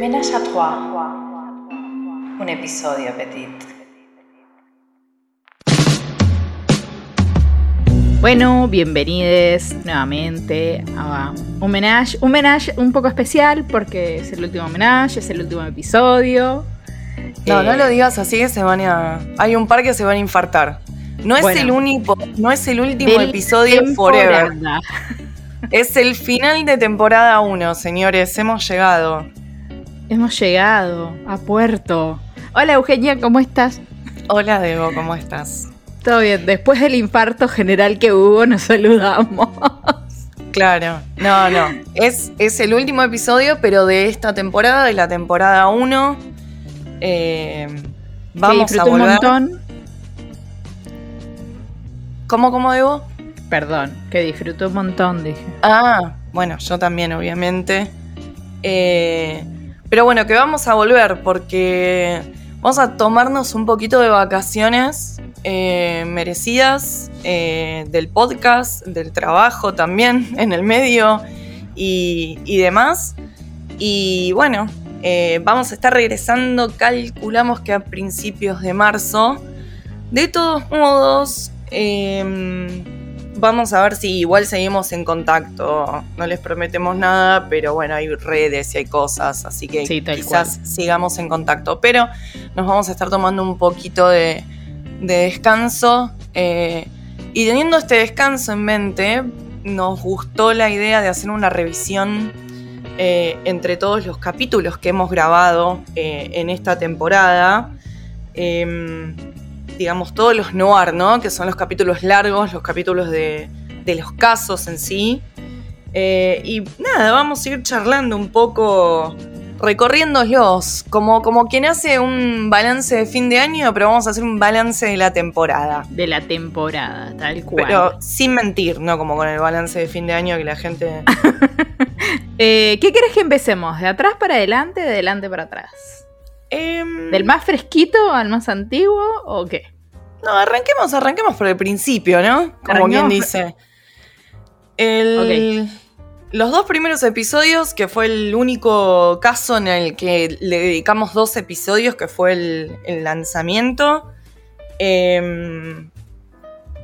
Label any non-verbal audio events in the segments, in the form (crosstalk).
Ménage à trois. Un episodio petit. Bueno, bienvenidos nuevamente a un menage, un menage un poco especial porque es el último menage, es el último episodio. No, no Eh, lo digas así que se van a. Hay un par que se van a infartar. No es Bueno. el único, no es el último episodio forever. Es el final de temporada 1, señores. Hemos llegado. Hemos llegado a Puerto. Hola Eugenia, ¿cómo estás? Hola, Debo, ¿cómo estás? Todo bien, después del infarto general que hubo, nos saludamos. Claro, no, no. Es, es el último episodio, pero de esta temporada, de la temporada 1. Eh, vamos a disfruté un volver. montón. ¿Cómo, cómo, Debo? Perdón, que disfruté un montón, dije. Ah, bueno, yo también, obviamente. Eh, pero bueno, que vamos a volver porque vamos a tomarnos un poquito de vacaciones eh, merecidas eh, del podcast, del trabajo también (laughs) en el medio y, demás. Y bueno, eh, vamos a estar regresando, calculamos que a principios de marzo. De todos modos, em, vamos a ver si igual seguimos en contacto. No les prometemos nada, pero bueno, hay redes y hay cosas, así que Sí, quizás sigamos en contacto. Pero nos vamos a estar tomando un poquito de, de descanso. eh, y teniendo este descanso en mente, nos gustó la idea de hacer una revisión eh, entre todos los capítulos que hemos grabado eh, en esta temporada. Em, digamos, todos los noir, ¿no? Que son los capítulos largos, los capítulos de, de los casos en sí. Eh, y nada, vamos a ir charlando un poco, recorriéndolos, como, como quien hace un balance de fin de año, pero vamos a hacer un balance de la temporada. De la temporada, tal cual. Pero sin mentir, ¿no? Como con el balance de fin de año que la gente... (laughs) Eh, ¿Qué querés que empecemos? ¿De atrás para adelante, de adelante para atrás? Em, ¿Del más fresquito al más antiguo o qué? No, arranquemos, arranquemos por el principio, ¿no? Como quien dice. El- Los dos primeros episodios, que fue el único caso en el que le dedicamos dos episodios, que fue el, el lanzamiento, em,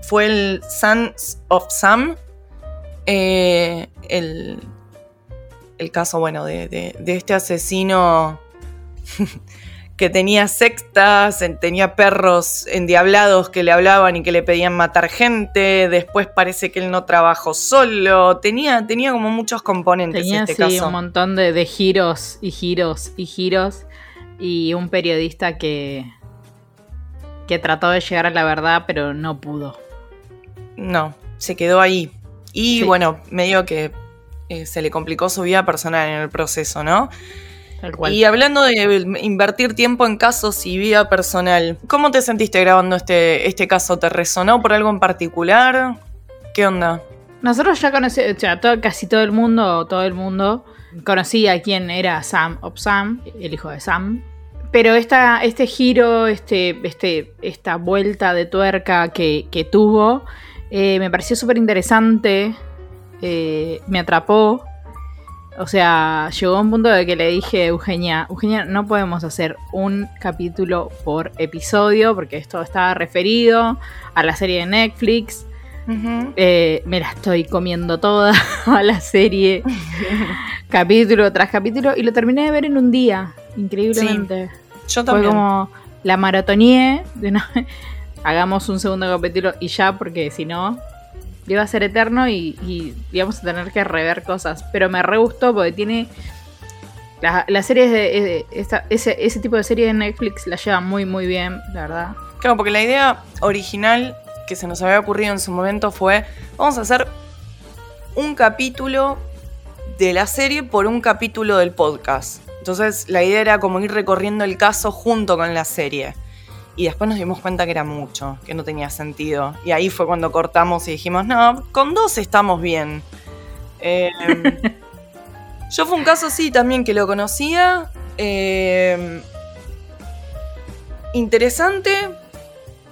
fue el Sons of Sam. eh, el, el caso, bueno, de, de- de este asesino (laughs) que tenía sectas, en- tenía perros endiablados que le hablaban y que le pedían matar gente. Después parece que él no trabajó solo. Tenía, tenía como muchos componentes Tenía este sí, caso. un montón de, de giros y giros y giros. Y un periodista que, que trató de llegar a la verdad, pero no pudo. No, se quedó ahí. Y Sí. bueno, medio que eh, se le complicó su vida personal en el proceso, ¿no? Tal cual. Y hablando de invertir tiempo en casos y vida personal, ¿cómo te sentiste grabando este, este caso? ¿Te resonó por algo en particular? ¿Qué onda? Nosotros ya conocíamos, o sea, todo- casi todo el mundo, todo el mundo conocía quién era Sam of Sam, el hijo de Sam. Pero esta, este giro, este, este, esta vuelta de tuerca que, que tuvo, eh, me pareció súper interesante. eh, me atrapó. O sea, llegó un punto de que le dije a Eugenia, Eugenia, no podemos hacer un capítulo por episodio, porque esto está referido a la serie de Netflix. Eh, me la estoy comiendo toda (laughs) a la serie, (laughs) capítulo tras capítulo, y lo terminé de ver en un día, increíblemente. Yo Fue también. como la maratoneé, de (laughs) hagamos un segundo capítulo y ya, porque si no, iba a ser eterno y, y íbamos a tener que rever cosas. Pero me re gustó porque tiene. La, la serie de, esta- ese, tipo de serie de Netflix la lleva muy, muy bien, la verdad. Claro, porque la idea original que se nos había ocurrido en su momento fue, vamos a hacer un capítulo de la serie por un capítulo del podcast. Entonces la idea era como ir recorriendo el caso junto con la serie. Y después nos dimos cuenta que era mucho, que no tenía sentido. Y ahí fue cuando cortamos y dijimos, no, con dos estamos bien. Eh, (laughs) yo fue un caso, sí, también que lo conocía. Eh, interesante.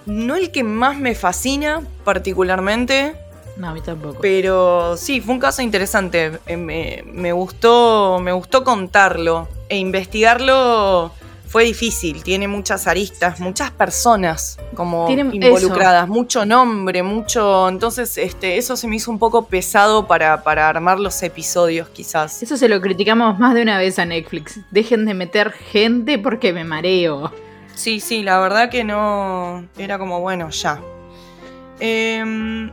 No el que más me fascina particularmente. No, a mí tampoco. Pero sí, fue un caso interesante. Eh, Me, me gustó, me gustó contarlo. e investigarlo fue difícil, tiene muchas aristas, muchas personas como involucradas, mucho nombre, mucho... Entonces, este, eso se me hizo un poco pesado para, para armar los episodios, quizás. Eso se lo criticamos más de una vez a Netflix. Dejen de meter gente porque me mareo. Sí, sí, la verdad que no. Era como, bueno, ya. Em,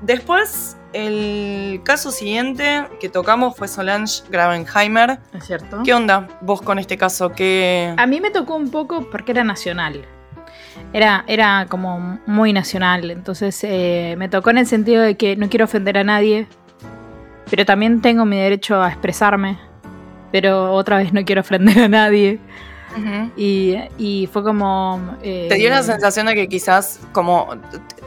después, el caso siguiente que tocamos fue Solange Gravenheimer. ¿Es cierto? ¿Qué onda vos con este caso? ¿Qué... A mí me tocó un poco porque era nacional. Era, era como muy nacional. Entonces eh, me tocó en el sentido de que no quiero ofender a nadie. Pero también tengo mi derecho a expresarme. Pero otra vez no quiero ofender a nadie. Y, y fue como... eh, ¿Te dio la sensación de que quizás como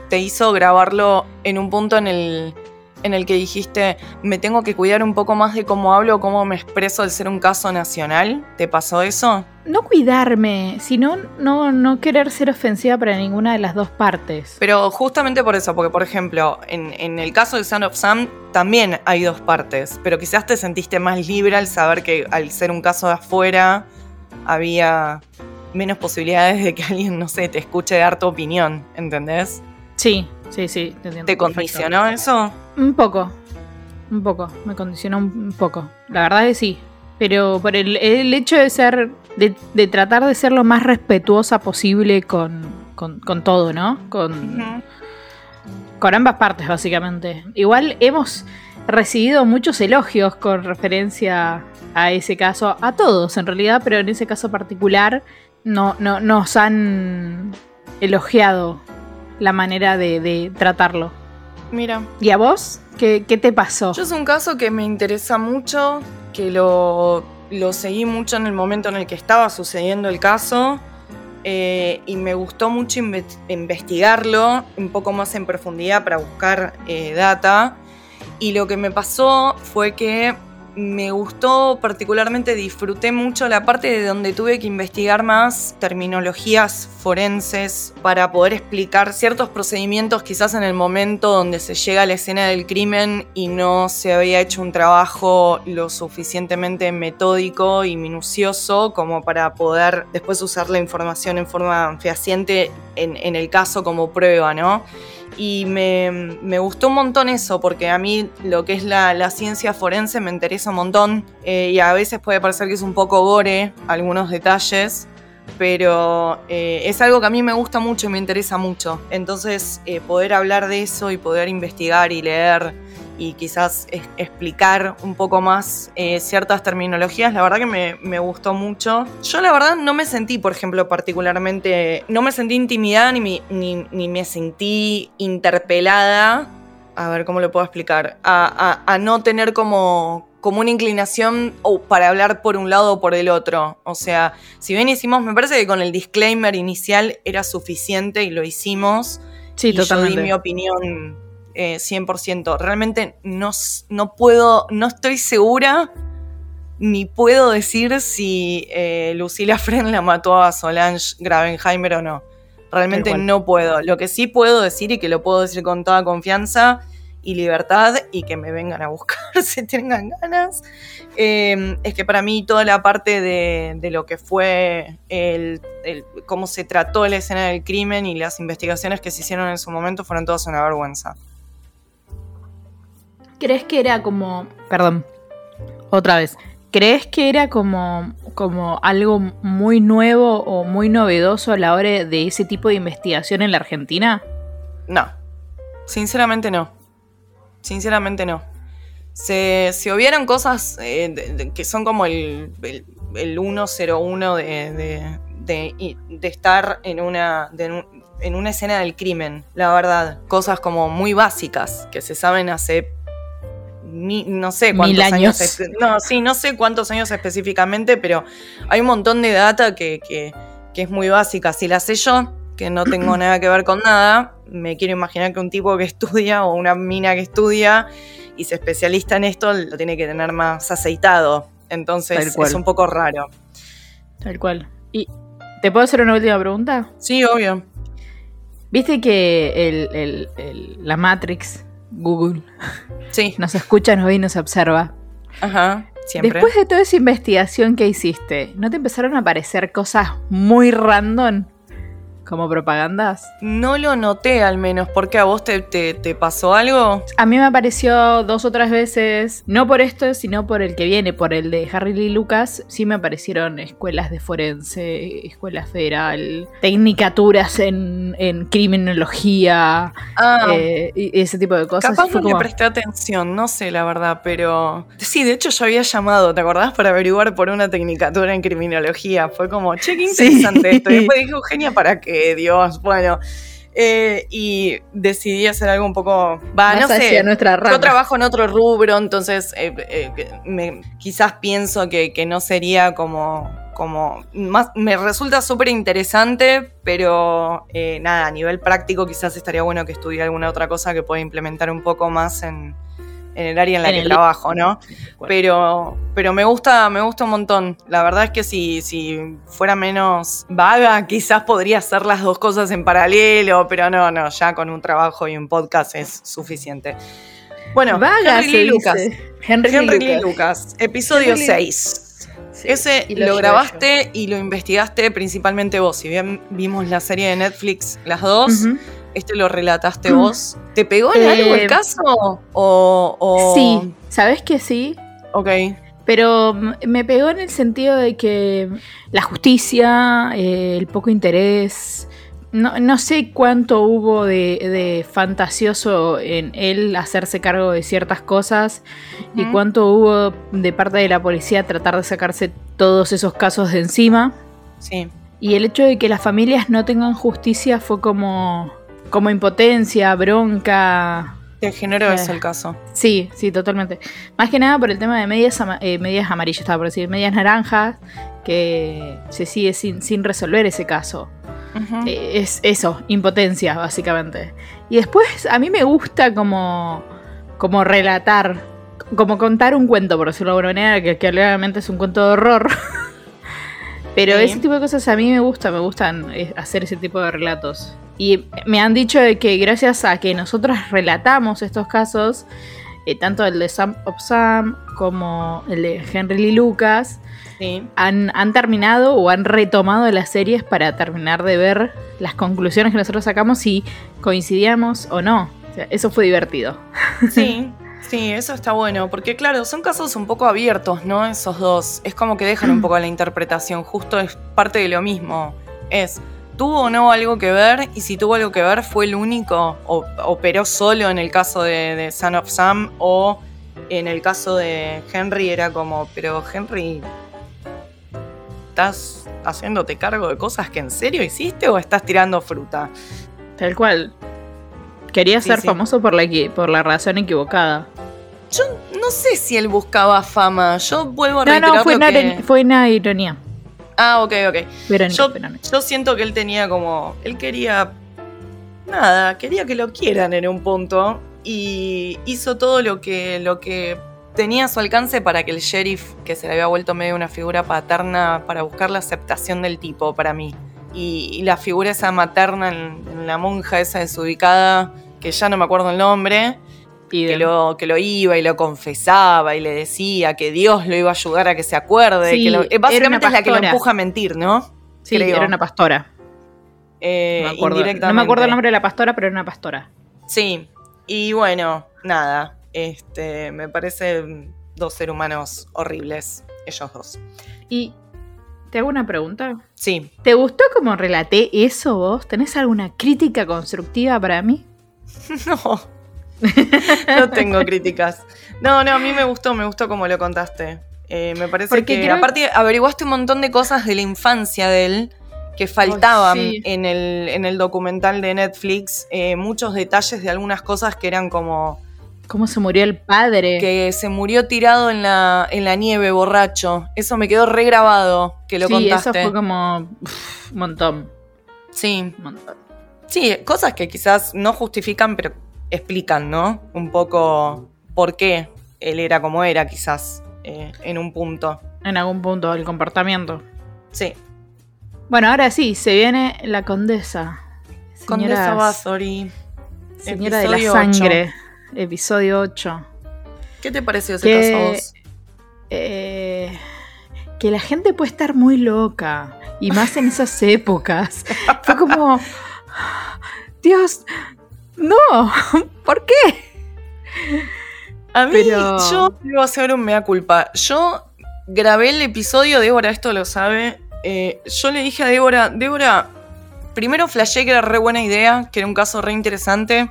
te hizo grabarlo en un punto en el, en el que dijiste, me tengo que cuidar un poco más de cómo hablo, cómo me expreso al ser un caso nacional? ¿Te pasó eso? No cuidarme, sino no, no querer ser ofensiva para ninguna de las dos partes. Pero justamente por eso, porque por ejemplo, en, en el caso de Son of Sam también hay dos partes, pero quizás te sentiste más libre al saber que al ser un caso de afuera había menos posibilidades de que alguien, no sé, te escuche dar tu opinión, ¿entendés? Sí, sí, sí. Te, ¿Te condicionó eso? Un poco. Un poco. Me condicionó un poco. La verdad que sí. Pero por el, el hecho de ser. De, de tratar de ser lo más respetuosa posible con, con, con todo, ¿no? Con, con ambas partes, básicamente. Igual hemos recibido muchos elogios con referencia a ese caso. A todos, en realidad, pero en ese caso particular. No, no, nos han elogiado la manera de, de tratarlo. Mira. ¿Y a vos? ¿Qué, qué te pasó? Yo es un caso que me interesa mucho, que lo, lo seguí mucho en el momento en el que estaba sucediendo el caso. eh, y me gustó mucho inve- investigarlo un poco más en profundidad para buscar eh, data. Y lo que me pasó fue que me gustó particularmente, disfruté mucho la parte de donde tuve que investigar más terminologías forenses para poder explicar ciertos procedimientos quizás en el momento donde se llega a la escena del crimen y no se había hecho un trabajo lo suficientemente metódico y minucioso como para poder después usar la información en forma fehaciente en, en el caso como prueba, ¿no? Y me, me gustó un montón eso, porque a mí lo que es la, ciencia forense me interesa un montón. eh, y a veces puede parecer que es un poco gore algunos detalles, pero eh, es algo que a mí me gusta mucho y me interesa mucho. Entonces, eh, poder hablar de eso y poder investigar y leer y quizás es- explicar un poco más eh, ciertas terminologías, la verdad que me, me gustó mucho. Yo la verdad no me sentí, por ejemplo, particularmente, no me sentí intimidada ni, me- ni, ni me sentí interpelada, a ver cómo lo puedo explicar, a, a- a no tener como, como una inclinación o para hablar por un lado o por el otro. O sea, si bien hicimos, me parece que con el disclaimer inicial era suficiente y lo hicimos Sí, y yo di totalmente. mi opinión eh, 100%. Realmente no, no puedo, no estoy segura ni puedo decir si eh, Lucila (laughs) Fren la mató a Solange Gravenheimer o no. Realmente no puedo. Lo que sí puedo decir y que lo puedo decir con toda confianza y libertad y que me vengan a buscar (laughs) si tengan ganas, eh, es que para mí toda la parte de, de lo que fue el, el- cómo se trató la escena del crimen y las investigaciones que se hicieron en su momento fueron todas una vergüenza. ¿Crees que era como. Perdón. Otra vez. ¿Crees que era como, como algo muy nuevo o muy novedoso a la hora de ese tipo de investigación en la Argentina? No, sinceramente no. Sinceramente no. Se, se hubieron cosas eh, de- de- que son como el, el, el 101 de, de, de- y- de estar en una, en una escena del crimen, la verdad. Cosas como muy básicas que se saben hace mi- no sé cuántos Mil años. no, sí, no sé cuántos años específicamente, pero hay un montón de data que, que- que es muy básica. Si la sé yo, que no tengo (clears throat) nada que ver con nada, me quiero imaginar que un tipo que estudia o una mina que estudia y se especialista en esto lo tiene que tener más aceitado. Entonces es un poco raro. Tal cual. ¿Y te puedo hacer una última pregunta? Sí, obvio. ¿Viste que el- el- el- la Matrix, Google, Sí, nos escucha, nos ve y nos observa? ajá. siempre. Después de toda esa investigación que hiciste, ¿no te empezaron a aparecer cosas muy random? Como propagandas. No lo noté al menos, porque a vos te, te, pasó algo. A mí me apareció dos o tres veces, no por esto, sino por el que viene, por el de Harry Lee Lucas. Sí me aparecieron escuelas de forense, escuela federal, tecnicaturas en, en criminología, ah, eh, y ese tipo de cosas. Capaz no le presté atención, no sé la verdad, pero sí, de hecho yo había llamado, ¿te acordás? Para averiguar por una tecnicatura en criminología. Fue como, che, qué interesante esto. Y (laughs) después dije, Eugenia, ¿para qué? Dios, bueno. Eh, y decidí hacer algo un poco. Va, no sé. Nuestra Yo trabajo en otro rubro, entonces eh, eh, quizás pienso que, no sería como. como más, me resulta súper interesante, pero nada, a nivel práctico quizás estaría bueno que estudie alguna otra cosa que pueda implementar un poco más en, en el área en la que trabajo, ¿no? Pero, pero me gusta, me gusta un montón. La verdad es que si, si fuera menos vaga, quizás podría hacer las dos cosas en paralelo, pero no, no, ya con un trabajo y un podcast es suficiente. Bueno, vaga, Henry Lee Lucas. Henry, Lucas. episodio 6. Ese lo, grabaste y lo investigaste principalmente vos. Si bien vimos la serie de Netflix, las dos, este lo relataste mm. vos. ¿Te pegó en algo el eh, caso? O, Sí, ¿sabes que sí? Ok. Pero me pegó en el sentido de que la justicia, eh, el poco interés, no, sé cuánto hubo de, fantasioso en él hacerse cargo de ciertas cosas y cuánto hubo de parte de la policía tratar de sacarse todos esos casos de encima. Sí. Y el hecho de que las familias no tengan justicia fue como como impotencia, bronca. De género es el caso. Sí, sí, totalmente. Más que nada por el tema de medias, eh, medias amarillas, estaba por decir, medias naranjas, que se sigue sin, sin resolver ese caso. Eh, es eso, impotencia, básicamente. Y después, a mí me gusta como, como relatar, como contar un cuento, por decirlo de alguna manera, que, que obviamente es un cuento de horror. (laughs) Pero ese tipo de cosas a mí me gusta, me gustan eh, hacer ese tipo de relatos. Y me han dicho de que gracias a que nosotros relatamos estos casos, eh, tanto el de Sam of Sam como el de Henry Lee Lucas, han, terminado o han retomado las series para terminar de ver las conclusiones que nosotros sacamos si coincidíamos o no. eso fue divertido. Sí. (laughs) Sí, eso está bueno, porque claro, son casos un poco abiertos, ¿no? Esos dos. Es como que dejan un (clears throat) poco la interpretación, justo es parte de lo mismo. Es, tuvo o no algo que ver y si tuvo algo que ver fue el único o operó solo en el caso de, Son of Sam o en el caso de Henry era como, pero Henry, ¿estás haciéndote cargo de cosas que en serio hiciste o estás tirando fruta? Tal cual. Quería ser famoso por la, por la razón equivocada. Yo no sé si él buscaba fama. Yo vuelvo a reiterar no, fue, una, fue una ironía. Ah, ok, ok. yo, siento que él tenía como. Él quería. Nada, quería que lo quieran en un punto. Y hizo todo lo que, lo que tenía a su alcance para que el sheriff, que se le había vuelto medio una figura paterna, para buscar la aceptación del tipo, para mí. Y, la figura esa materna en, la monja esa desubicada, que ya no me acuerdo el nombre, que lo, que lo iba y lo confesaba y le decía que Dios lo iba a ayudar a que se acuerde. que eh, básicamente es la que lo empuja a mentir, ¿no? Sí, era una pastora. Eh, no, me no, me acuerdo, el nombre de la pastora, pero era una pastora. Sí, y bueno, nada, este, me parecen dos seres humanos horribles, ellos dos. Y te hago una pregunta. Sí. ¿Te gustó cómo relaté eso vos? ¿Tenés alguna crítica constructiva para mí? (laughs) no. no tengo críticas. No, no, a mí me gustó, me gustó como lo contaste. Eh, me parece que aparte averiguaste un montón de cosas de la infancia de él que faltaban en, el, en, el, documental de Netflix. Eh, muchos detalles de algunas cosas que eran como... ¿Cómo se murió el padre? Que se murió tirado en la, en la nieve, borracho. Eso me quedó regrabado, que lo sí, eso fue como un montón. Sí. Montón. Sí, cosas que quizás no justifican, pero explican, ¿no? Un poco por qué él era como era, quizás, eh, en un punto. En algún punto del comportamiento. Sí. Bueno, ahora sí, se viene la condesa. condesa Bathory. Señora de la sangre. Episodio 8. ¿Qué te pareció ese caso eh, que la gente puede estar muy loca. Y más en esas épocas. (laughs) Fue como. Dios. No. (laughs) ¿Por qué? A mí, Pero- yo debo hacer un mea culpa. Yo grabé el episodio, Débora esto lo sabe. eh, yo le dije a Débora, Débora, primero flashé que era re buena idea, que era un caso re interesante.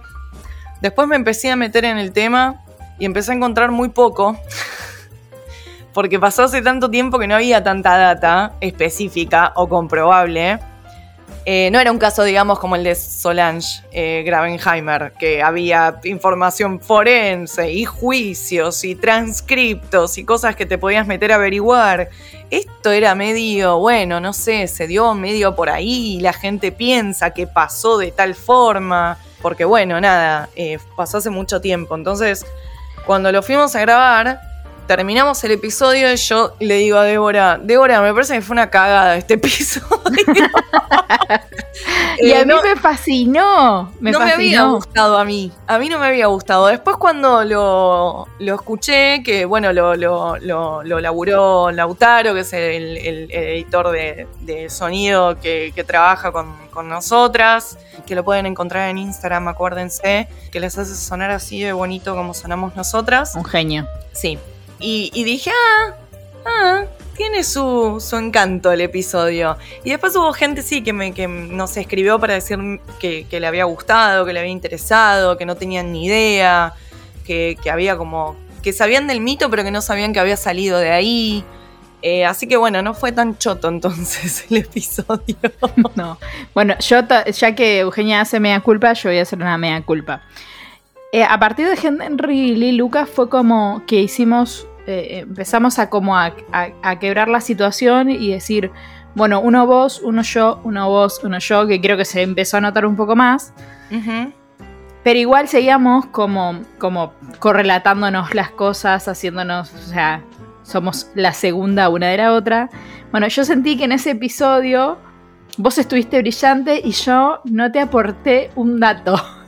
Después me empecé a meter en el tema y empecé a encontrar muy poco. (laughs) Porque pasó hace tanto tiempo que no había tanta data específica o comprobable. Eh, no era un caso, digamos, como el de Solange eh, Gravenheimer, que había información forense y juicios y transcriptos y cosas que te podías meter a averiguar. Esto era medio, bueno, no sé, se dio medio por ahí, la gente piensa que pasó de tal forma, porque bueno, nada, eh, pasó hace mucho tiempo. Entonces, cuando lo fuimos a grabar, terminamos el episodio y yo le digo a Débora, Débora, me parece que fue una cagada este episodio. (laughs) Y Eh, a mí no- me fascinó. Me no me había gustado a mí. A mí no me había gustado. Después cuando lo, lo escuché, que bueno, lo, lo, lo, laburó Lautaro, que es el, el editor de, de sonido que, que trabaja con, con nosotras, que lo pueden encontrar en Instagram, acuérdense, que les hace sonar así de bonito como sonamos nosotras. Un genio. Sí. Y, dije, ah, ah, tiene su, su encanto el episodio. Y después hubo gente, sí, que me que nos escribió para decir que, le había gustado, que le había interesado, que no tenían ni idea, que, había como. que sabían del mito, pero que no sabían que había salido de ahí. Eh, así que bueno, no fue tan choto entonces el episodio. (laughs) No. Bueno, yo ya que Eugenia hace mea culpa, yo voy a hacer una mea culpa. Eh, a partir de Henry Lee Lucas fue como que hicimos, eh, empezamos a como a, a- a quebrar la situación y decir, bueno, uno vos, uno yo, uno vos, uno yo, que creo que se empezó a notar un poco más. Pero igual seguíamos como, como correlatándonos las cosas, haciéndonos, o sea, somos la segunda una de la otra. Bueno, yo sentí que en ese episodio vos estuviste brillante y yo no te aporté un dato. (laughs)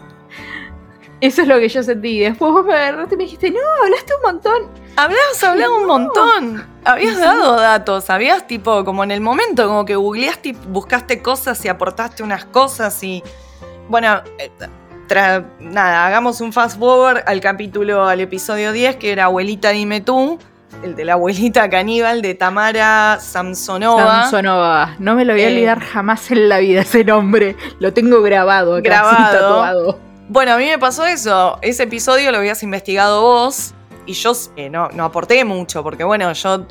Eso es lo que yo sentí. Después vos me agarraste y me dijiste, no, hablaste un montón. Habías hablado un montón. Habías dado datos. Habías tipo, como en el momento, como que googleaste y buscaste cosas y aportaste unas cosas y. Bueno, eh, nada, hagamos un fast forward al capítulo, al episodio 10, que era Abuelita Dime tú. El de la abuelita caníbal de Tamara Samsonova. Samsonova. No me lo voy a Eh. olvidar jamás en la vida ese nombre. Lo tengo grabado acá, Grabado. así tatuado. Bueno, a mí me pasó eso. Ese episodio lo habías investigado vos y yo eh, no, no aporté mucho, porque bueno, yo.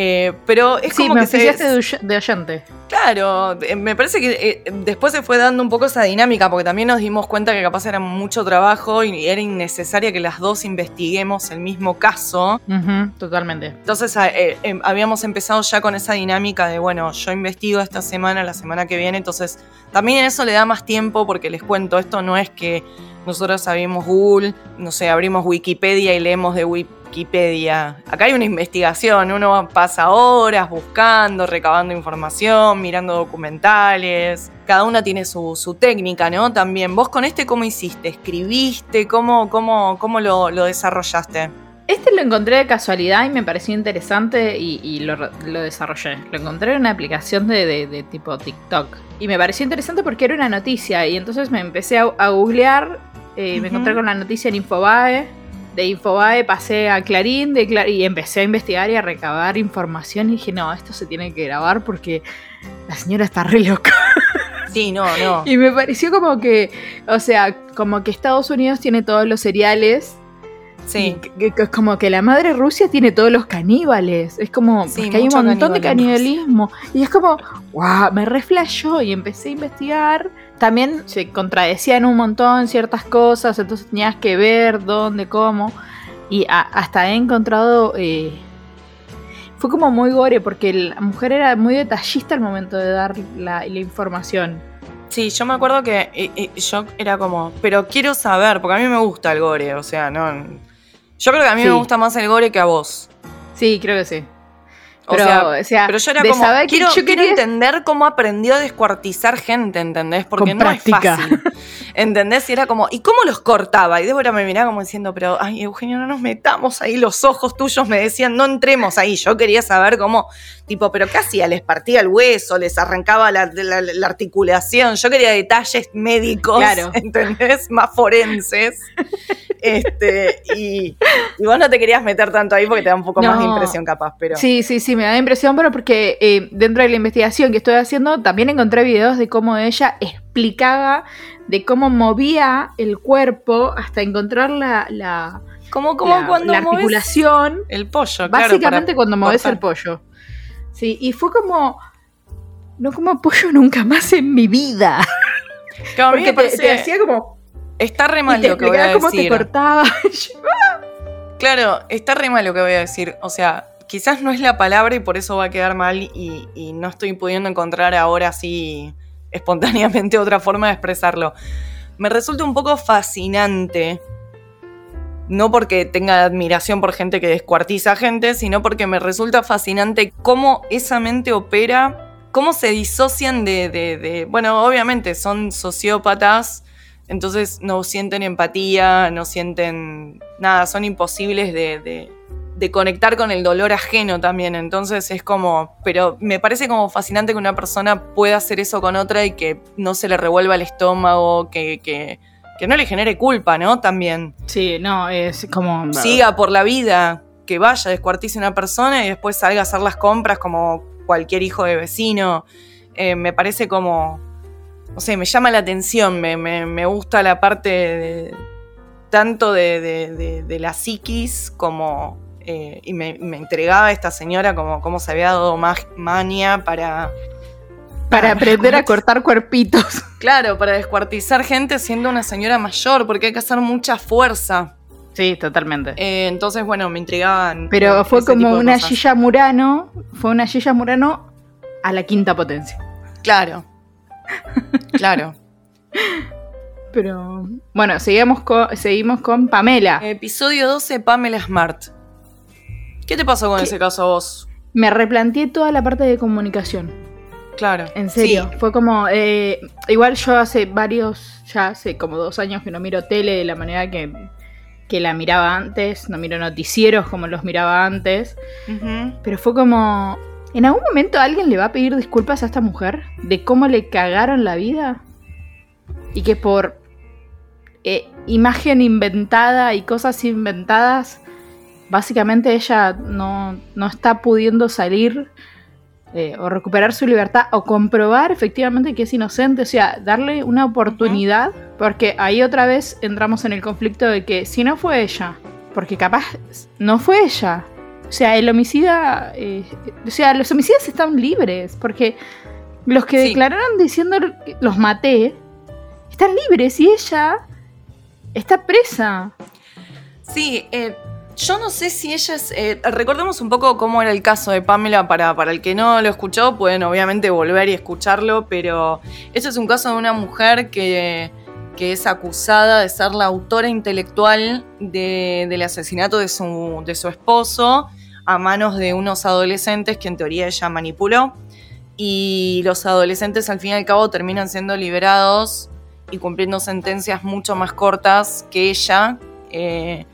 Eh, pero es Sí, como me que se, de, oy- de oyente. Claro, eh, me parece que eh, después se fue dando un poco esa dinámica, porque también nos dimos cuenta que capaz era mucho trabajo y era innecesaria que las dos investiguemos el mismo caso. Totalmente. Entonces eh, eh, habíamos empezado ya con esa dinámica de, bueno, yo investigo esta semana, la semana que viene, entonces también eso le da más tiempo porque les cuento, esto no es que nosotros abrimos Google, no sé, abrimos Wikipedia y leemos de Wikipedia. Acá hay una investigación, uno pasa horas buscando, recabando información, mirando documentales. Cada una tiene su, su técnica, ¿no? También, vos con este, ¿cómo hiciste? ¿Escribiste? ¿Cómo, cómo, cómo lo, lo desarrollaste? Este lo encontré de casualidad y me pareció interesante y, y lo, lo desarrollé. Lo encontré en una aplicación de, de- de tipo TikTok. Y me pareció interesante porque era una noticia. Y entonces me empecé a, a googlear. eh, Me encontré con la noticia en Infobae. De Infobae pasé a Clarín de Clar- y empecé a investigar y a recabar información. Y dije, no, esto se tiene que grabar porque la señora está re loca. (laughs) Sí, no, no. Y me pareció como que, o sea, como que Estados Unidos tiene todos los cereales Sí. que- que es como que la madre Rusia tiene todos los caníbales. Es como Sí, porque hay un montón de canibalismo. canibalismo. Y es como, wow, me reflejó y empecé a investigar. También se contradecían un montón ciertas cosas, entonces tenías que ver dónde, cómo. Y a- hasta he encontrado. eh, fue como muy gore porque la mujer era muy detallista al momento de dar la, la información. Sí, yo me acuerdo que eh, eh, yo era como, pero quiero saber, porque a mí me gusta el gore, o sea, no. Yo creo que a mí Sí. me gusta más el gore que a vos. Sí, creo que sí. O Pero, sea, o sea, pero yo era como, quiero, yo quiero entender cómo aprendió a descuartizar gente, ¿entendés? Porque no práctica. es fácil. ¿Entendés? Y era como, ¿y cómo los cortaba? Y Débora me miraba como diciendo, pero, ay, Eugenio, no nos metamos ahí, los ojos tuyos me decían, no entremos ahí. Yo quería saber cómo, tipo, pero ¿qué hacía? ¿Les partía el hueso? ¿Les arrancaba la, la- la articulación? Yo quería detalles médicos, Claro. (laughs) ¿entendés? Más forenses. Este, y, y vos no te querías meter tanto ahí porque te da un poco más de impresión capaz, pero... Sí, sí, sí, me da impresión, pero porque eh, dentro de la investigación que estoy haciendo también encontré videos de cómo ella explicaba de cómo movía el cuerpo hasta encontrar la, la, Como, como la- cuando la articulación. el pollo, claro, Básicamente cuando mueves cortar. el pollo. Sí, y fue como. No como pollo nunca más en mi vida. Claro, a mí Porque te, te hacía como. Está re Y mal te lo que voy a cómo te decir. cortaba. (laughs) Claro, está re mal lo que voy a decir. O sea, quizás no es la palabra y por eso va a quedar mal y, y no estoy pudiendo encontrar ahora así (laughs) espontáneamente otra forma de expresarlo. Me resulta un poco fascinante. No porque tenga admiración por gente que descuartiza gente, sino porque me resulta fascinante cómo esa mente opera, cómo se disocian de, de- de- bueno, obviamente son sociópatas, entonces no sienten empatía, no sienten nada, son imposibles de, de- de conectar con el dolor ajeno también. Entonces es como, pero me parece como fascinante que una persona pueda hacer eso con otra y que no se le revuelva el estómago, que, que, que no le genere culpa, ¿no? También Sí, no, es como. siga por la vida, que vaya, descuartice una persona y después salga a hacer las compras como cualquier hijo de vecino. Eh, me parece como, no sé, me llama la atención, me, me- me gusta la parte de- tanto de, de- de- la psiquis como... eh, y me, me entregaba esta señora como, como se había dado ma- mania para... Para Ah, (laughs) aprender a ¿cómo? cortar cuerpitos. Claro, para descuartizar gente siendo una señora mayor, porque hay que hacer mucha fuerza. Sí, totalmente. Eh, entonces, bueno, me intrigaban. Pero eh, fue como una. Gilla Murano. Fue una Gilla Murano a la quinta potencia. Claro. (laughs) Claro. (laughs) Pero. Bueno, seguimos con, seguimos con Pamela. Episodio 12, Pamela Smart. ¿Qué te pasó con ¿Qué? ese caso a vos? Me replanteé toda la parte de comunicación. Claro. En serio. Sí. Fue como. eh, igual yo hace varios. Ya hace como dos años que no miro tele de la manera que, que la miraba antes. No miro noticieros como los miraba antes. Pero fue como. ¿En algún momento alguien le va a pedir disculpas a esta mujer? ¿De cómo le cagaron la vida? Y que por eh, imagen inventada y cosas inventadas, básicamente ella no, no está pudiendo salir eh, o recuperar su libertad o comprobar efectivamente que es inocente. O sea, darle una oportunidad, porque ahí otra vez entramos en el conflicto de que si no fue ella, porque capaz no fue ella. O sea, el homicida, eh, o sea, los homicidas están libres, porque los que Sí. declararon diciendo los maté, están libres y ella está presa. Sí, eh, yo no sé si ella es. eh, recordemos un poco cómo era el caso de Pamela. Para, para el que no lo escuchó, pueden obviamente volver y escucharlo. Pero este es un caso de una mujer que, que es acusada de ser la autora intelectual de- del asesinato de su, de su esposo a manos de unos adolescentes que en teoría ella manipuló. Y los adolescentes al fin y al cabo terminan siendo liberados y cumpliendo sentencias mucho más cortas que ella. eh,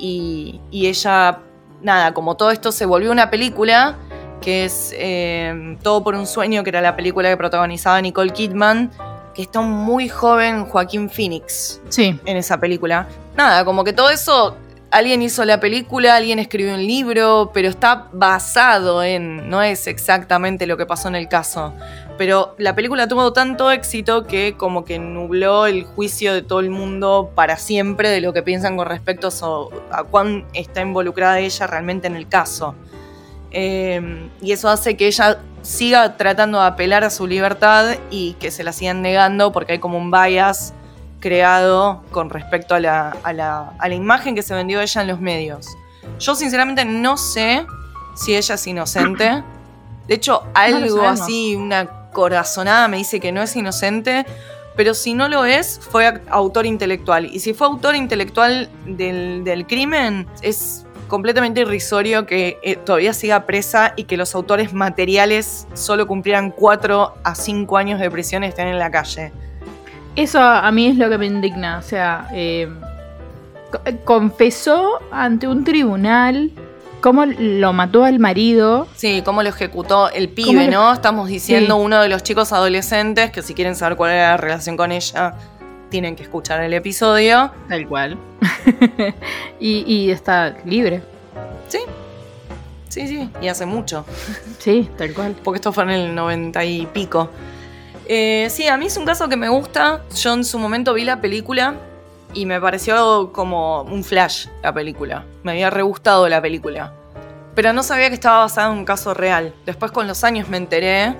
y, y ella, nada, como todo esto se volvió una película, que es eh, Todo por un sueño, que era la película que protagonizaba Nicole Kidman, que está un muy joven Joaquín Phoenix Sí, en esa película. Nada, como que todo eso, alguien hizo la película, alguien escribió un libro, pero está basado en, no es exactamente lo que pasó en el caso. Pero la película tuvo tanto éxito que como que nubló el juicio de todo el mundo para siempre de lo que piensan con respecto a, cuán está involucrada ella realmente en el caso. Eh, y eso hace que ella siga tratando de apelar a su libertad y que se la sigan negando porque hay como un bias creado con respecto a la, a la- a la imagen que se vendió de ella en los medios. Yo sinceramente no sé si ella es inocente. De hecho, algo así, una corazonada me dice que no es inocente. Pero si no lo es, fue autor intelectual. Y si fue autor intelectual del, del crimen, es completamente irrisorio que eh, todavía siga presa y que los autores materiales solo cumplieran 4 a 5 años de prisión y estén en la calle. Eso a mí es lo que me indigna. O sea, eh, co- confesó ante un tribunal cómo lo mató al marido. Sí, cómo lo ejecutó el ¿Cómo pibe, lo- ¿no? Estamos diciendo Sí. uno de los chicos adolescentes que si quieren saber cuál era la relación con ella, tienen que escuchar el episodio. Tal cual. (laughs) y, y está libre. Sí, sí, sí, y hace mucho, Sí, tal cual. porque esto fue en el 90 y pico. Eh, sí, a mí es un caso que me gusta. Yo en su momento vi la película y me pareció como un flash la película. Me había re gustado la película. Pero no sabía que estaba basada en un caso real. Después con los años me enteré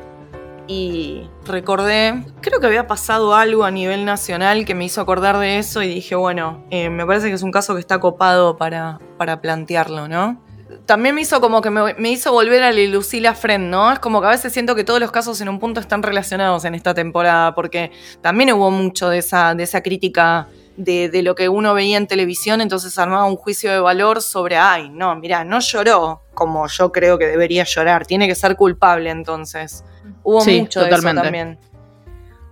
y recordé, creo que había pasado algo a nivel nacional que me hizo acordar de eso y dije, bueno, eh, me parece que es un caso que está copado para, para plantearlo, ¿no? También me hizo como que me, me hizo volver a la Lucila Friend, ¿no? Es como que a veces siento que todos los casos en un punto están relacionados en esta temporada, porque también hubo mucho de esa, de esa crítica de, de lo que uno veía en televisión, entonces armaba un juicio de valor sobre, ay, no, mira, no lloró como yo creo que debería llorar, tiene que ser culpable entonces. Hubo Sí, mucho de totalmente. eso también.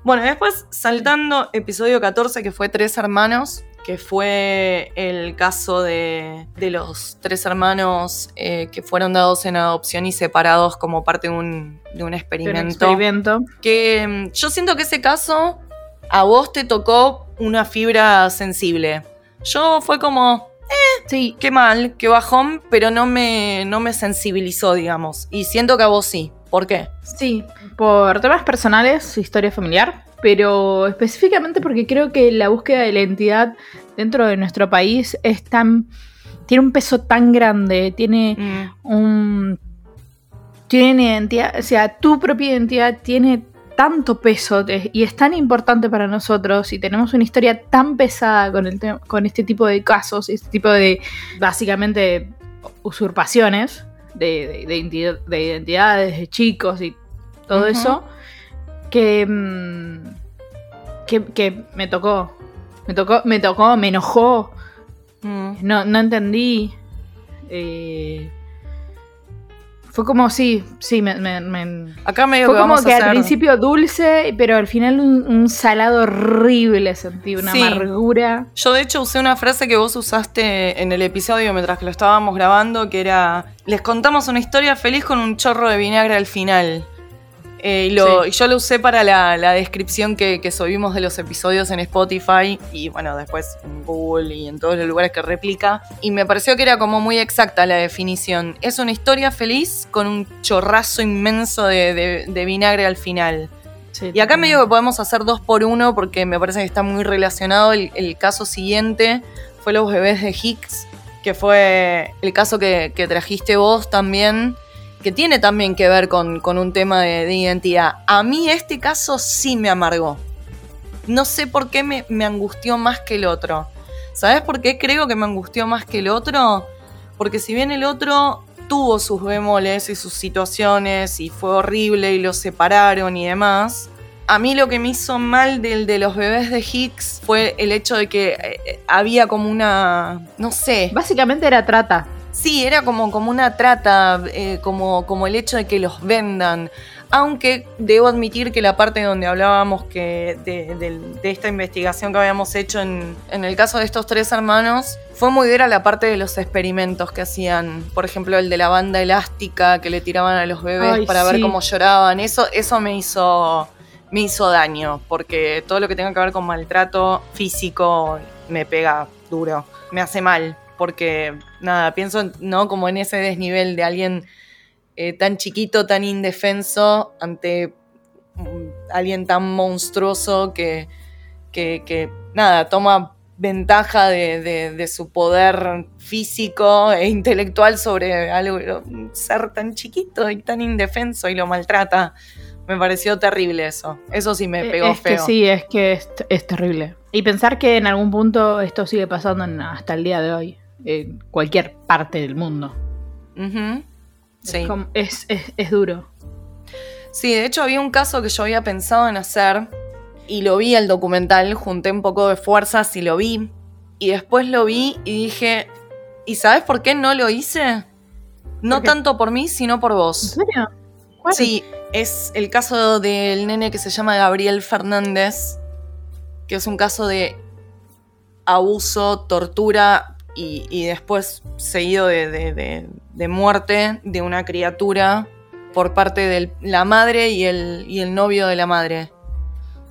Bueno, después saltando episodio 14, que fue Tres Hermanos, que fue el caso de, de los tres hermanos eh, que fueron dados en adopción y separados como parte de un, de un experimento. experimento. Que mm, yo siento que ese caso a vos te tocó una fibra sensible. Yo fue como, Sí, qué mal, qué bajón, pero no me, no me sensibilizó, digamos. Y siento que a vos sí. ¿Por qué? Sí, por temas personales, historia familiar, pero específicamente porque creo que la búsqueda de la identidad dentro de nuestro país es tan. tiene un peso tan grande, tiene Mm, un. tiene identidad, o sea, tu propia identidad tiene tanto peso y es tan importante para nosotros y tenemos una historia tan pesada con, el con este tipo de casos, este tipo de, básicamente, usurpaciones de, de- de identidad- de identidades, de chicos y todo eso, que, mm, que, que me tocó, me tocó, me tocó, me enojó, mm. no, no entendí. eh, fue como, sí, sí, me, me- me- Acá medio fue que como vamos que a al principio dulce, pero al final un, un salado horrible sentí, una Sí. amargura. Yo de hecho usé una frase que vos usaste en el episodio mientras que lo estábamos grabando, que era, les contamos una historia feliz con un chorro de vinagre al final. Eh, y, lo- Sí. y yo lo usé para la, la descripción que, que subimos de los episodios en Spotify y bueno, después en Google y en todos los lugares que replica. Y me pareció que era como muy exacta la definición. Es una historia feliz con un chorrazo inmenso de, de- de vinagre al final. Sí, Y acá totalmente. medio que podemos hacer dos por uno porque me parece que está muy relacionado. El, el caso siguiente fue los bebés de Hicks, que fue el caso que, que trajiste vos también, que tiene también que ver con, con un tema de, de identidad. A mí este caso sí me amargó. No sé por qué me, me angustió más que el otro. ¿Sabes por qué creo que me angustió más que el otro? Porque si bien el otro tuvo sus bemoles y sus situaciones y fue horrible y los separaron y demás, a mí lo que me hizo mal del de los bebés de Hicks fue el hecho de que eh, había como una, no sé, Básicamente era trata. Sí, era como, como una trata, eh, como, como el hecho de que los vendan. Aunque debo admitir que la parte donde hablábamos que de, esta investigación que habíamos hecho en, en el caso de estos tres hermanos, fue muy dura la parte de los experimentos que hacían. Por ejemplo, el de la banda elástica que le tiraban a los bebés Ay, para ver cómo lloraban. Eso, eso me hizo. Me hizo daño, porque todo lo que tenga que ver con maltrato físico me pega duro, me hace mal, porque nada, pienso en- no como en ese desnivel de alguien eh, tan chiquito, tan indefenso ante mm, alguien tan monstruoso que, que, que, nada, toma ventaja de, de- de su poder físico e intelectual sobre algo, un ser tan chiquito y tan indefenso y lo maltrata. Me pareció terrible eso. Eso sí me pegó Eh, es feo. que sí, es que es, es terrible. Y pensar que en algún punto esto sigue pasando en- hasta el día de hoy, en cualquier parte del mundo. Sí. Es, como- es, es- es duro. Sí, de hecho había un caso que yo había pensado en hacer y lo vi el documental, junté un poco de fuerzas y lo vi. Y después lo vi y dije, ¿y sabes por qué no lo hice? No tanto por mí, sino por ¿En vos. serio? ¿Cuál? Sí, es el caso del nene que se llama Gabriel Fernández, que es un caso de abuso, tortura y, y después seguido de, de- de- de muerte de una criatura por parte de la madre y el, y el novio de la madre.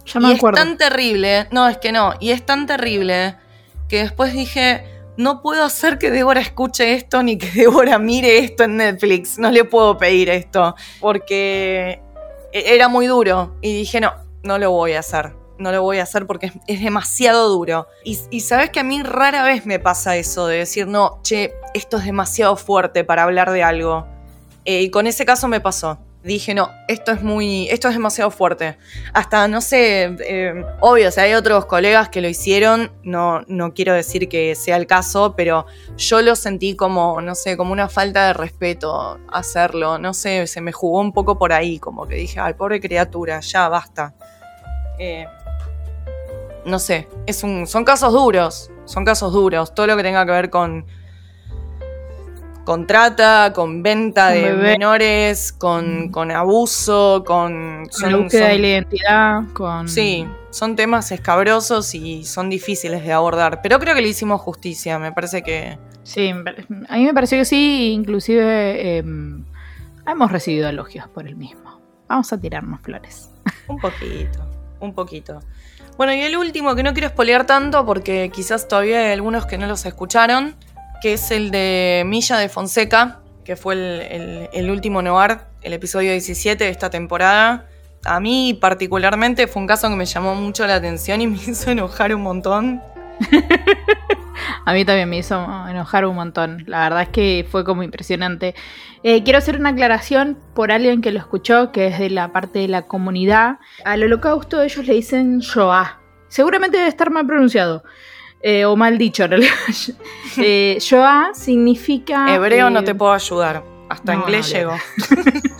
Ya me y acuerdo. es tan terrible, no, es que no, y es tan terrible que después dije, no puedo hacer que Débora escuche esto ni que (laughs) Débora mire esto en Netflix, no le puedo pedir esto, porque e- era muy duro y dije, no, no lo voy a hacer, no lo voy a hacer porque es, demasiado duro. Y, sabes que a mí rara vez me pasa eso de decir, no, che, esto es demasiado fuerte para hablar de algo. Eh, y con ese caso me pasó. Dije, no, esto es muy, esto es demasiado fuerte. Hasta, no sé, eh, obvio, si hay otros colegas que lo hicieron, no, no quiero decir que sea el caso, pero yo lo sentí como, no sé, como una falta de respeto hacerlo. No sé, se me jugó un poco por ahí, como que dije, ay, pobre criatura, ya basta. Eh, no sé, es un, son casos duros, son casos duros. Todo lo que tenga que ver con con trata, con venta de bebé. menores, con, con abuso, con... Son- la búsqueda son- de la identidad, con... Sí, son temas escabrosos y son difíciles de abordar, pero creo que le hicimos justicia, me parece que... Sí, a mí me pareció que sí, inclusive eh, hemos recibido elogios por el mismo. Vamos a tirarnos flores. Un poquito, un poquito. Bueno, y el último, que no quiero spoilear tanto porque quizás todavía hay algunos que no los escucharon, que es el de Milla de Fonseca, que fue el, el- el último Noir, el episodio 17 de esta temporada. A mí particularmente fue un caso que me llamó mucho la atención y (laughs) me hizo enojar un montón. (laughs) A mí también me hizo enojar un montón. La verdad es que fue como impresionante. Eh, quiero hacer una aclaración por alguien que lo escuchó, que es de la parte de la comunidad. Al holocausto ellos le dicen Shoah. Seguramente debe estar mal pronunciado. eh, o mal dicho, en realidad. (laughs) Eh, Shoah significa... Hebreo no te puedo ayudar. Hasta no, inglés no, llego. (laughs)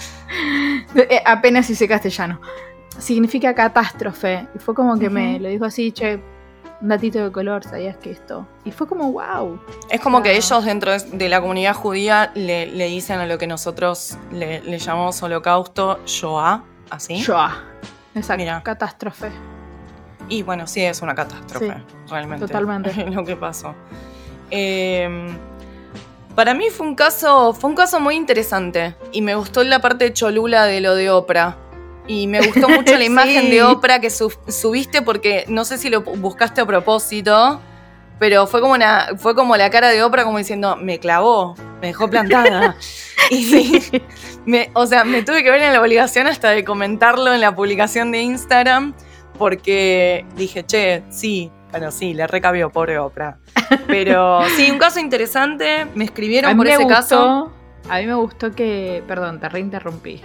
(laughs) Eh, apenas hice castellano. Significa catástrofe. Y fue como que me lo dijo así, che, un datito de color, ¿sabías que esto? Y fue como, wow. Es como que ellos dentro de- la comunidad judía le, le dicen a lo que nosotros le, le llamamos holocausto Shoah, así. Shoah. Exacto, Mira. catástrofe. Y bueno, sí es una catástrofe, Sí, realmente. totalmente. (laughs) lo que pasó. Eh, para mí fue un caso, fue un caso muy interesante. Y me gustó la parte de Cholula de lo de Oprah. Y me gustó mucho la (laughs) imagen Sí. de Oprah que sub- subiste porque no sé si lo buscaste a propósito. Pero fue como una, fue como la cara de Oprah como diciendo, me clavó, me dejó plantada. (laughs) y me- o sea, me tuve que ver en la obligación hasta de comentarlo en la publicación de Instagram, porque dije, che, sí, bueno, sí, le recabió, pobre Oprah. Pero sí, un caso interesante, me escribieron a mí por me ese gustó, caso. A mí me gustó que. Perdón, te reinterrumpí.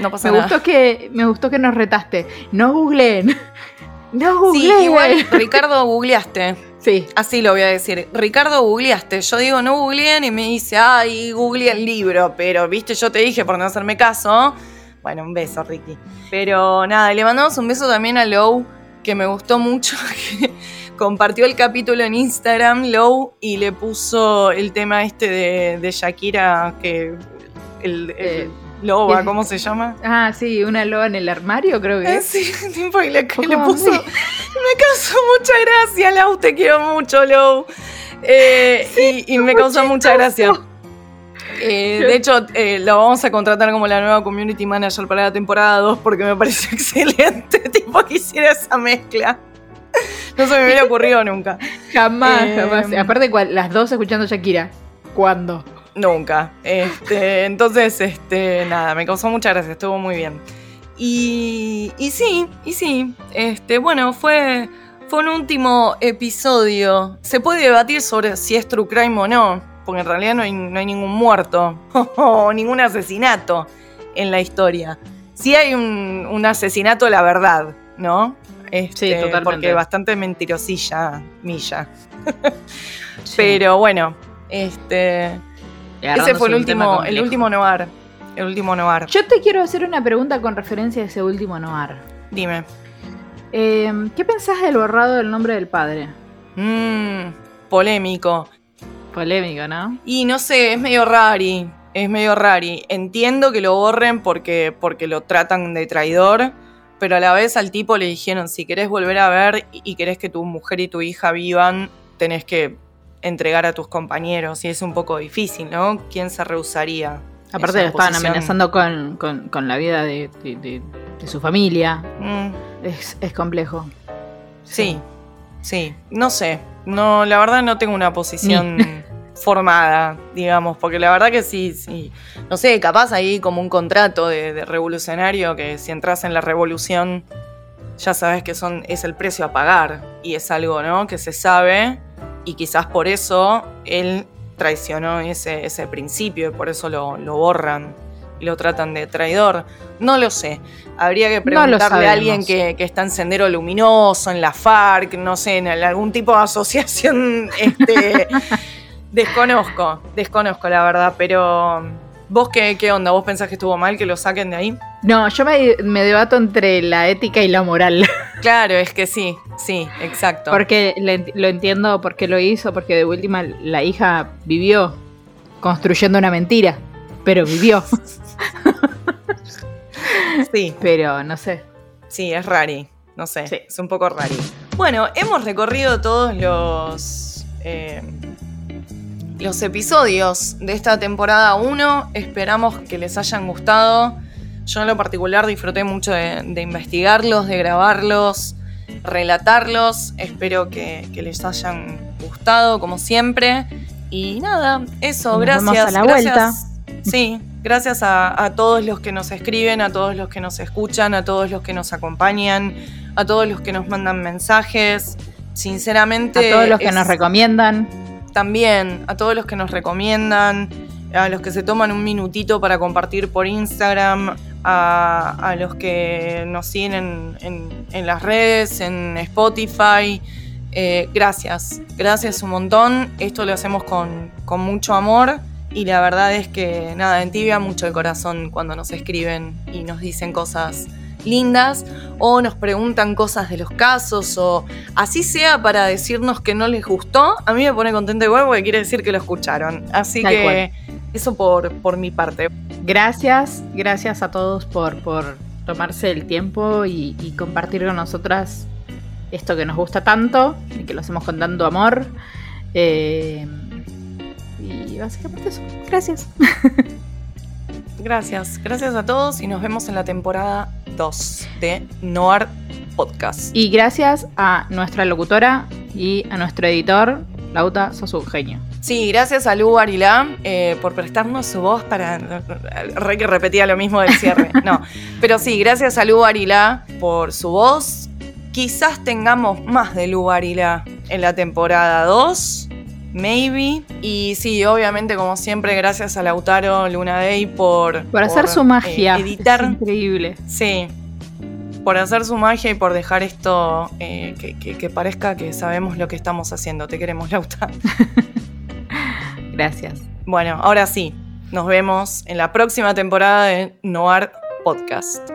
No pasa Me nada. gustó que. Me gustó que nos retaste. No googleen. (laughs) No Sí, googleen. igual, Ricardo, googleaste. Sí. Así lo voy a decir. Ricardo, googleaste. Yo digo, no googleen y me dice, ay, googleé el libro. Pero, viste, yo te dije por no hacerme caso. Bueno, un beso, Ricky. Pero nada, le mandamos un beso también a Low, que me gustó mucho. (laughs) que compartió el capítulo en Instagram, Low, y le puso el tema este de, de Shakira, que. El, el Loba, ¿cómo se llama? Ah, sí, una loba en el armario, creo que Eh, es. Sí, (laughs) tipo, y le, le puso. Me causó mucha gracia, Lau, te quiero mucho, Lau. Eh, y, y me causó mucha gracia. Eh, de hecho, eh, lo vamos a contratar como la nueva community manager para la temporada 2 porque me pareció (laughs) excelente, tipo, que hiciera esa mezcla. No se me hubiera ocurrido nunca. (laughs) Jamás, Eh, jamás. Aparte, las dos escuchando Shakira. ¿Cuándo? Nunca. Este, (laughs) entonces, este, nada, me causó mucha gracia, estuvo muy bien. Y, y sí, y sí, este, bueno, fue, fue un último episodio. Se puede debatir sobre si es true crime o no, porque en realidad no hay, no hay ningún muerto (laughs) o ningún asesinato en la historia. Sí hay un, un asesinato, la verdad, ¿no? Este, Sí, totalmente. Porque bastante mentirosilla, Milla. (laughs) Sí. Pero bueno, este... Ese fue el último, el último noir. El último noir. Yo te quiero hacer una pregunta con referencia a ese último noir. Dime. Eh, ¿Qué pensás del borrado del nombre del padre? Mmm, polémico. Polémico, ¿no? Y no sé, es medio rari. Es medio rari. Entiendo que lo borren porque, porque lo tratan de traidor. pero a la vez al tipo le dijeron, si querés volver a ver y querés que tu mujer y tu hija vivan, tenés que entregar a tus compañeros y es un poco difícil, ¿no? ¿Quién se rehusaría? Aparte lo estaban amenazando con, la vida de, su familia. Mm. Es, complejo. Sí, sí, no sé. No, la verdad no tengo una posición (laughs) formada, digamos, porque la verdad que sí, sí. No sé, capaz ahí como un contrato de, revolucionario que si entras en la revolución ya sabes que son, es el precio a pagar y es algo, ¿no? Que se sabe y quizás por eso él traicionó ese, ese principio y por eso lo, borran y lo tratan de traidor. No lo sé. Habría que preguntarle a alguien que, está en Sendero Luminoso, en la FARC, no sé, en algún tipo de asociación. Este, (laughs) desconozco, desconozco la verdad, pero ¿Vos qué, qué, onda? ¿Vos pensás que estuvo mal que lo saquen de ahí? No, yo me, me, debato entre la ética y la moral. (laughs) Claro, es que sí, sí, exacto. Porque lo entiendo porque lo hizo, porque de última la hija vivió construyendo una mentira, pero vivió. (laughs) Sí. Pero no sé. Sí, es rari, no sé, es un poco rari. Bueno, hemos recorrido todos los... Eh, los episodios de esta temporada 1. Esperamos que les hayan gustado. Yo en lo particular disfruté mucho de, investigarlos, de grabarlos, relatarlos. Espero que, les hayan gustado, como siempre. Y nada, eso, gracias. a la vuelta. Sí, gracias a, todos los que nos escriben, a todos los que nos escuchan, a todos los que nos acompañan, a todos los que nos mandan mensajes. Sinceramente. A todos los que nos recomiendan también a todos los que nos recomiendan, a los que se toman un minutito para compartir por Instagram, a, los que nos siguen en, las redes, en Spotify. Eh, gracias, gracias un montón. Esto lo hacemos con, con mucho amor y la verdad es que nada, entibia mucho el corazón cuando nos escriben y nos dicen cosas lindas o nos preguntan cosas de los casos o así sea para decirnos que no les gustó, a mí me pone contenta igual porque quiere decir que lo escucharon. Así que eso por, por mi parte. Gracias, gracias a todos por, por tomarse el tiempo y, compartir con nosotras esto que nos gusta tanto y que lo hacemos con tanto amor. Eh, y básicamente eso. Gracias. (laughs) Gracias, gracias a todos y nos vemos en la temporada 2 de Noir Podcast. Y gracias a nuestra locutora y a nuestro editor, Lauta, sos un genio. Sí, gracias a Lu Arilá eh, por prestarnos su voz para. Re que repetía lo mismo del cierre. (laughs) No. Pero sí, gracias a Lu Arilá por su voz. Quizás tengamos más de Lu Arilá en la temporada 2. Maybe. Y sí, obviamente, como siempre, gracias a Lautaro Luna Day por. Por, hacer su magia. Eh, editar. increíble. Sí. Por hacer su magia y por dejar esto eh, que, parezca que sabemos lo que estamos haciendo. Te queremos, Lautaro. (laughs) gracias. Bueno, ahora sí. Nos vemos en la próxima temporada de Noir Podcast.